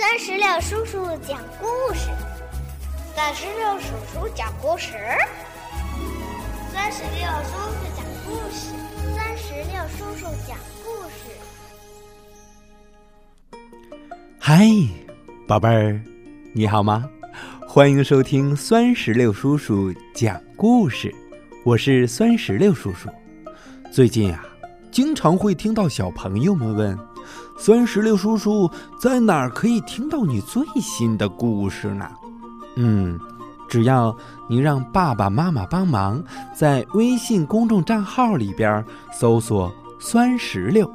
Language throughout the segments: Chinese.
三十六叔叔讲故事，三十六叔叔讲故事，三十六叔叔讲故事，三十六叔叔讲故事。嗨，宝贝儿，你好吗？欢迎收听酸石榴叔叔讲故事，我是酸石榴叔叔。最近啊，经常会听到小朋友们问。酸石榴叔叔在哪儿可以听到你最新的故事呢？嗯，只要你让爸爸妈妈帮忙，在微信公众账号里边搜索“酸石榴”，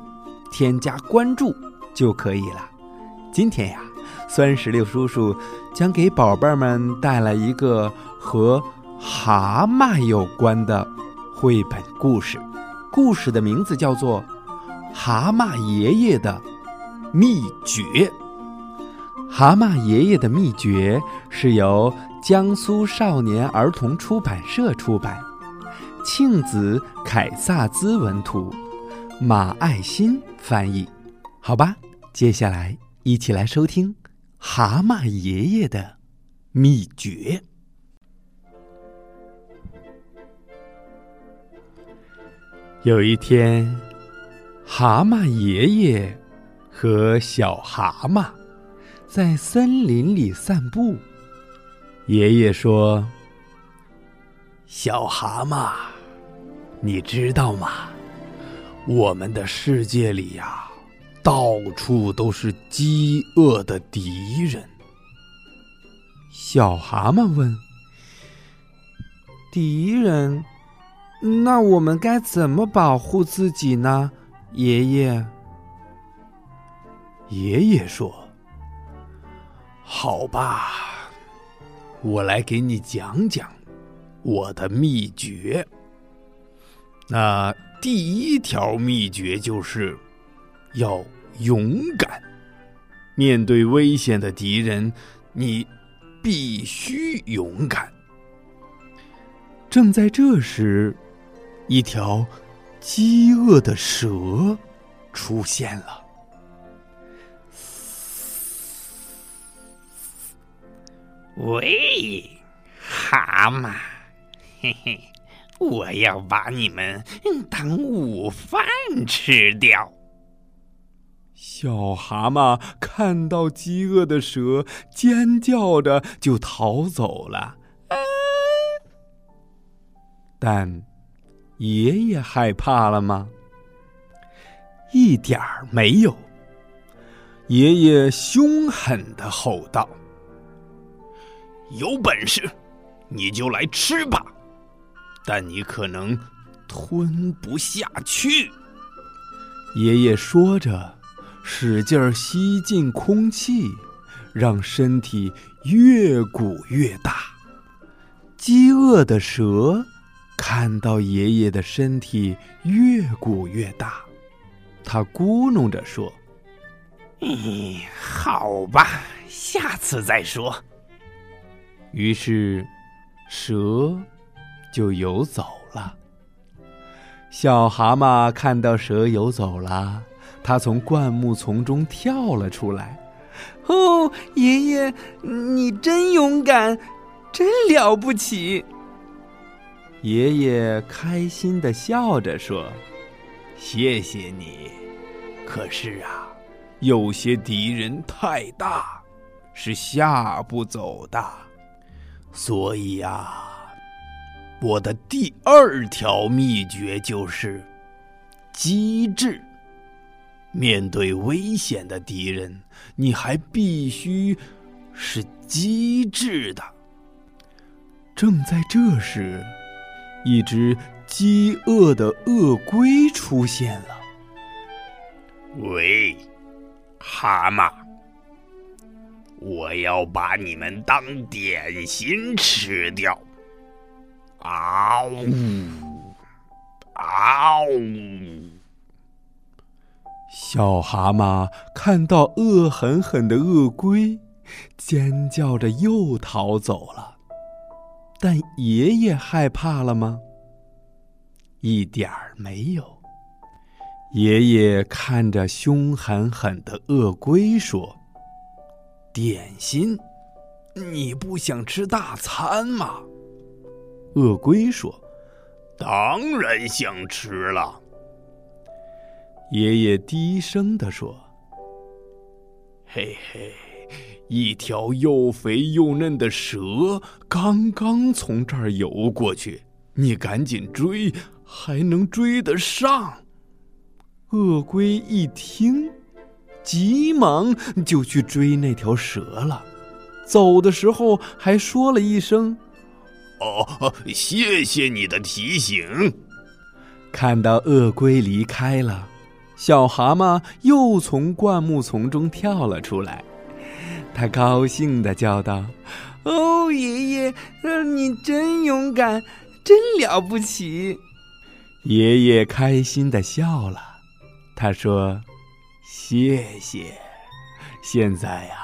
添加关注就可以了。今天呀，酸石榴叔叔将给宝贝们带来一个和蛤蟆有关的绘本故事，故事的名字叫做《蛤蟆爷爷的》。秘诀，蛤蟆爷爷的秘诀是由江苏少年儿童出版社出版，庆子凯撒兹文图，马爱新翻译。好吧，接下来一起来收听蛤蟆爷爷的秘诀。有一天，蛤蟆爷爷。和小蛤蟆在森林里散步。爷爷说：“小蛤蟆，你知道吗？我们的世界里呀，到处都是饥饿的敌人。”小蛤蟆问：“敌人？那我们该怎么保护自己呢？”爷爷。爷爷说：“好吧，我来给你讲讲我的秘诀。那第一条秘诀就是要勇敢，面对危险的敌人，你必须勇敢。”正在这时，一条饥饿的蛇出现了。喂，蛤蟆，嘿嘿，我要把你们当午饭吃掉。小蛤蟆看到饥饿的蛇，尖叫着就逃走了。但爷爷害怕了吗？一点儿没有。爷爷凶狠的吼道。有本事，你就来吃吧，但你可能吞不下去。爷爷说着，使劲吸进空气，让身体越鼓越大。饥饿的蛇看到爷爷的身体越鼓越大，他咕哝着说：“嗯，好吧，下次再说。”于是，蛇就游走了。小蛤蟆看到蛇游走了，它从灌木丛中跳了出来。“哦，爷爷，你真勇敢，真了不起！”爷爷开心的笑着说：“谢谢你。可是啊，有些敌人太大，是吓不走的。”所以呀，我的第二条秘诀就是机智。面对危险的敌人，你还必须是机智的。正在这时，一只饥饿的鳄龟出现了。喂，蛤蟆。我要把你们当点心吃掉！嗷呜，嗷呜！小蛤蟆看到恶狠狠的鳄龟，尖叫着又逃走了。但爷爷害怕了吗？一点儿没有。爷爷看着凶狠狠的鳄龟说。点心。你不想吃大餐吗？鳄龟说：“当然想吃了。”爷爷低声的说：“嘿嘿，一条又肥又嫩的蛇刚刚从这儿游过去，你赶紧追，还能追得上。”鳄龟一听，急忙就去追那条蛇了。走的时候还说了一声：“哦，谢谢你的提醒。”看到鳄龟离开了，小蛤蟆又从灌木丛中跳了出来。他高兴的叫道：“哦，爷爷，你真勇敢，真了不起！”爷爷开心的笑了。他说：“谢谢。现在呀。”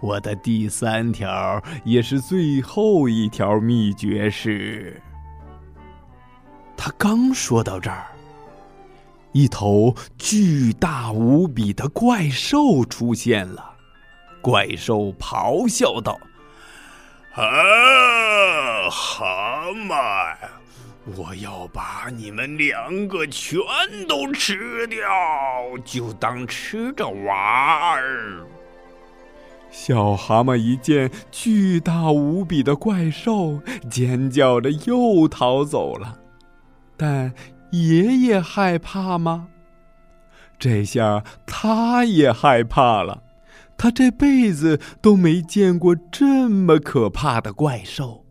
我的第三条也是最后一条秘诀是，他刚说到这儿，一头巨大无比的怪兽出现了。怪兽咆哮道：“啊，蛤蟆，我要把你们两个全都吃掉，就当吃着玩儿。”小蛤蟆一见巨大无比的怪兽，尖叫着又逃走了。但爷爷害怕吗？这下他也害怕了。他这辈子都没见过这么可怕的怪兽。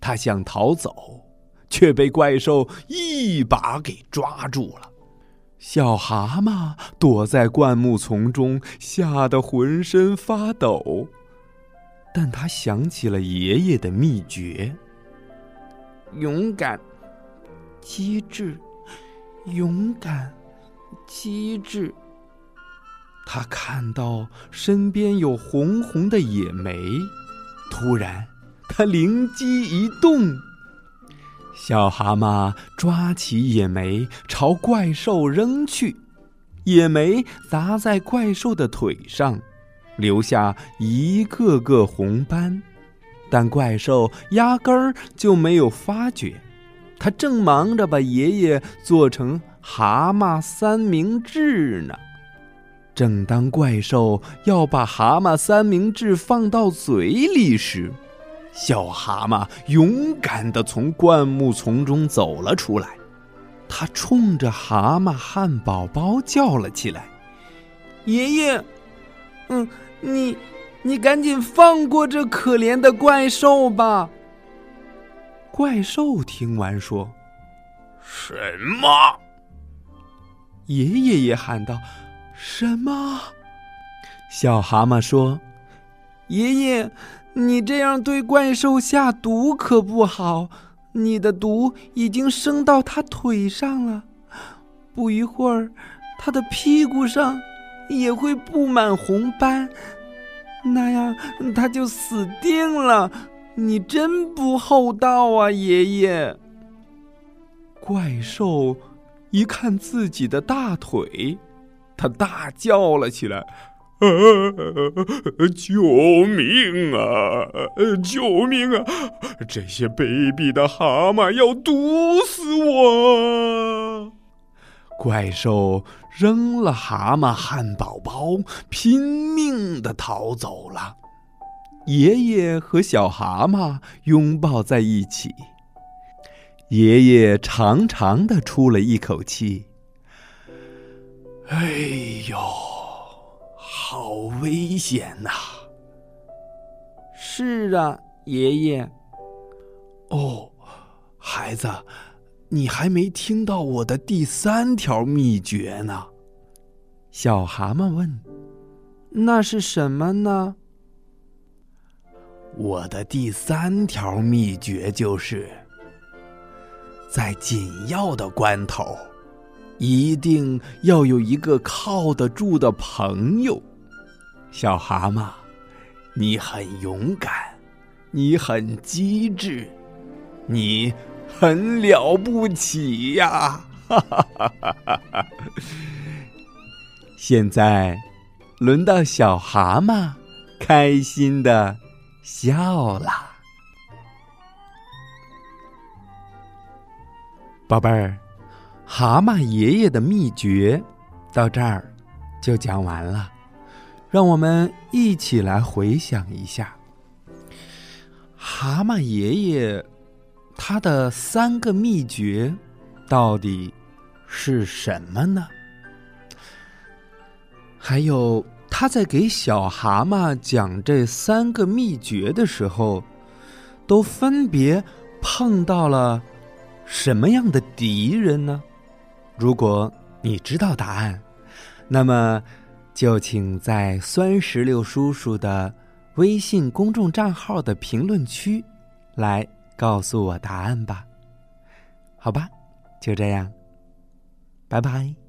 他想逃走，却被怪兽一把给抓住了。小蛤蟆躲在灌木丛中，吓得浑身发抖。但他想起了爷爷的秘诀：勇敢、机智、勇敢、机智。他看到身边有红红的野莓，突然，他灵机一动。小蛤蟆抓起野莓朝怪兽扔去，野莓砸在怪兽的腿上，留下一个个红斑，但怪兽压根儿就没有发觉，他正忙着把爷爷做成蛤蟆三明治呢。正当怪兽要把蛤蟆三明治放到嘴里时，小蛤蟆勇敢地从灌木丛中走了出来，他冲着蛤蟆汉堡包叫了起来：“爷爷，嗯，你，你赶紧放过这可怜的怪兽吧！”怪兽听完说：“什么？”爷爷也喊道：“什么？”小蛤蟆说：“爷爷。”你这样对怪兽下毒可不好，你的毒已经升到它腿上了，不一会儿，它的屁股上也会布满红斑，那样它就死定了。你真不厚道啊，爷爷！怪兽一看自己的大腿，他大叫了起来。啊！救命啊！救命啊！这些卑鄙的蛤蟆要毒死我！怪兽扔了蛤蟆汉堡包，拼命的逃走了。爷爷和小蛤蟆拥抱在一起。爷爷长长的出了一口气。哎呦！好危险呐！是啊，爷爷。哦，孩子，你还没听到我的第三条秘诀呢。小蛤蟆问：“那是什么呢？”我的第三条秘诀就是，在紧要的关头，一定要有一个靠得住的朋友。小蛤蟆，你很勇敢，你很机智，你很了不起呀！哈哈哈哈哈！现在，轮到小蛤蟆开心的笑了。宝贝儿，蛤蟆爷爷的秘诀到这儿就讲完了，让我们一起来回想一下。蛤蟆爷爷他的三个秘诀到底是什么呢？还有他在给小蛤蟆讲这三个秘诀的时候，都分别碰到了什么样的敌人呢？如果你知道答案，那么就请在酸石榴叔叔的。微信公众账号的评论区，来告诉我答案吧。好吧，就这样，拜拜。